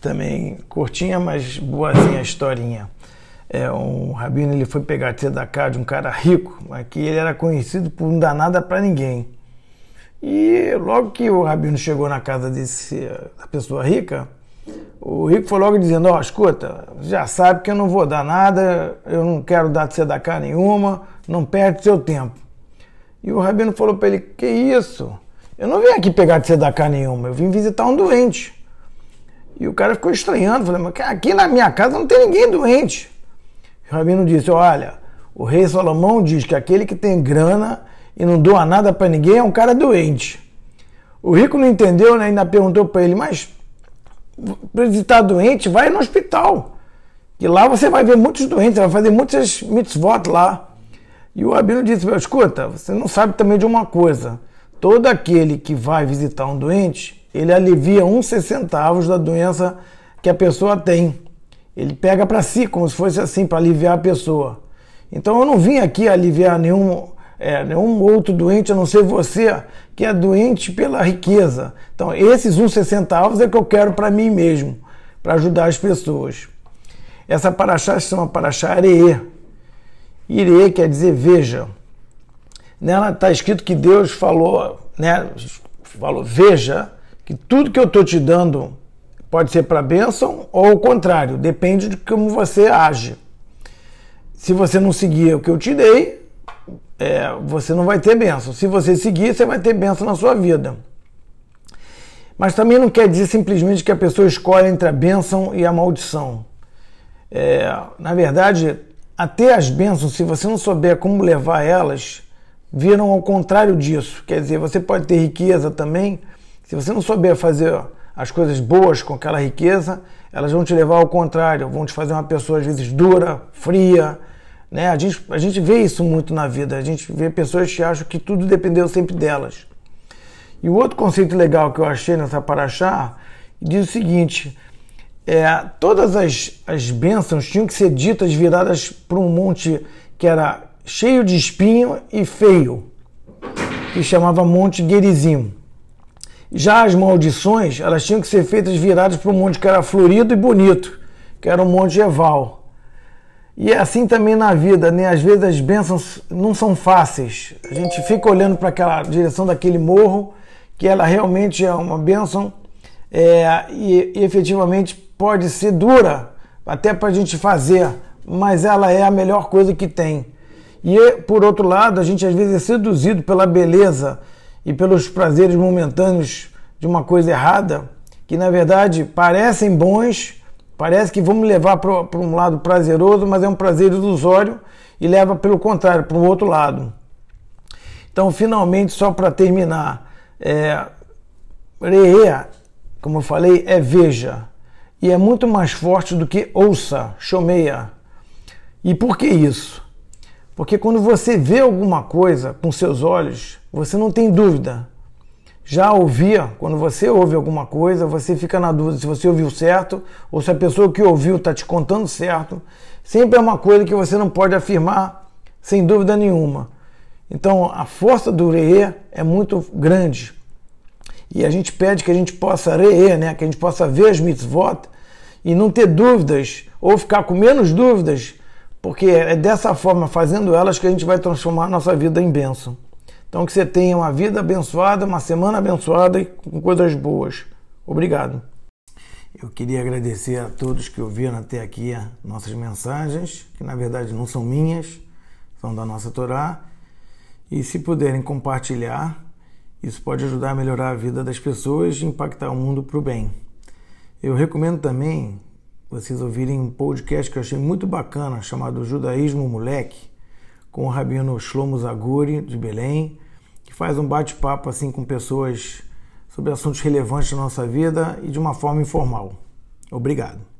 também curtinha, mas boazinha a historinha. É, um rabino ele foi pegar tzedakah de um cara rico, mas que ele era conhecido por não dar nada para ninguém. E logo que o rabino chegou na casa desse, da pessoa rica, o rico foi logo dizendo, ó, oh, escuta, já sabe que eu não vou dar nada, eu não quero dar tzedakah nenhuma, não perde seu tempo. E o rabino falou para ele, que isso? Eu não vim aqui pegar tzedakah nenhuma, eu vim visitar um doente. E o cara ficou estranhando, falei, mas aqui na minha casa não tem ninguém doente. O rabino disse, olha, o rei Salomão diz que aquele que tem grana e não doa nada para ninguém é um cara doente. O rico não entendeu, né? Ainda perguntou para ele, mas para visitar doente, vai no hospital. Que lá você vai ver muitos doentes, vai fazer muitas mitzvot lá. E o rabino disse, escuta, você não sabe também de uma coisa. Todo aquele que vai visitar um doente, ele alivia uns centavos da doença que a pessoa tem. Ele pega para si, como se fosse assim, para aliviar a pessoa. Então eu não vim aqui aliviar nenhum, é, nenhum outro doente, a não ser você, que é doente pela riqueza. Então esses uns centavos é que eu quero para mim mesmo, para ajudar as pessoas. Essa paraxá se chama paraxá Areê. Irê quer dizer veja. Nela está escrito que Deus falou, né? Falou, veja que tudo que eu estou te dando pode ser para bênção ou o contrário, depende de como você age. Se você não seguir o que eu te dei, é, você não vai ter bênção. Se você seguir, você vai ter bênção na sua vida. Mas também não quer dizer simplesmente que a pessoa escolhe entre a bênção e a maldição. É, na verdade, até as bênçãos, se você não souber como levar elas, viram ao contrário disso. Quer dizer, você pode ter riqueza também, se você não souber fazer as coisas boas com aquela riqueza, elas vão te levar ao contrário, vão te fazer uma pessoa às vezes dura, fria. Né? A, gente, a gente vê isso muito na vida, a gente vê pessoas que acham que tudo dependeu sempre delas. E o outro conceito legal que eu achei nessa paraxá diz o seguinte: é, todas as, as bênçãos tinham que ser ditas viradas para um monte que era cheio de espinho e feio, que chamava Monte Gerizim. Já as maldições, elas tinham que ser feitas viradas para um monte que era florido e bonito, que era o Monte Eval. E é assim também na vida, né? Às vezes as bênçãos não são fáceis. A gente fica olhando para aquela direção daquele morro, que ela realmente é uma bênção é, e, e efetivamente pode ser dura até para a gente fazer, mas ela é a melhor coisa que tem. E por outro lado, a gente às vezes é seduzido pela beleza e pelos prazeres momentâneos de uma coisa errada, que na verdade parecem bons, parece que vão me levar para um lado prazeroso, mas é um prazer ilusório e leva pelo contrário, para o outro lado. Então, finalmente, só para terminar, é, Reê, como eu falei, é veja, e é muito mais forte do que ouça, chomeia. E por que isso? Porque quando você vê alguma coisa com seus olhos, você não tem dúvida. Já ouvia, quando você ouve alguma coisa, você fica na dúvida se você ouviu certo ou se a pessoa que ouviu está te contando certo. Sempre é uma coisa que você não pode afirmar sem dúvida nenhuma. Então a força do reê é muito grande. E a gente pede que a gente possa reê, né? que a gente possa ver as mitzvot e não ter dúvidas ou ficar com menos dúvidas porque é dessa forma, fazendo elas, que a gente vai transformar nossa vida em bênção. Então, que você tenha uma vida abençoada, uma semana abençoada e com coisas boas. Obrigado. Eu queria agradecer a todos que ouviram até aqui nossas mensagens, que na verdade não são minhas, são da nossa Torá. E se puderem compartilhar, isso pode ajudar a melhorar a vida das pessoas e impactar o mundo para o bem. Eu recomendo também vocês ouvirem um podcast que eu achei muito bacana, chamado Judaísmo Moleque, com o rabino Shlomo Zaguri, de Belém, que faz um bate-papo assim com pessoas sobre assuntos relevantes da nossa vida e de uma forma informal. Obrigado.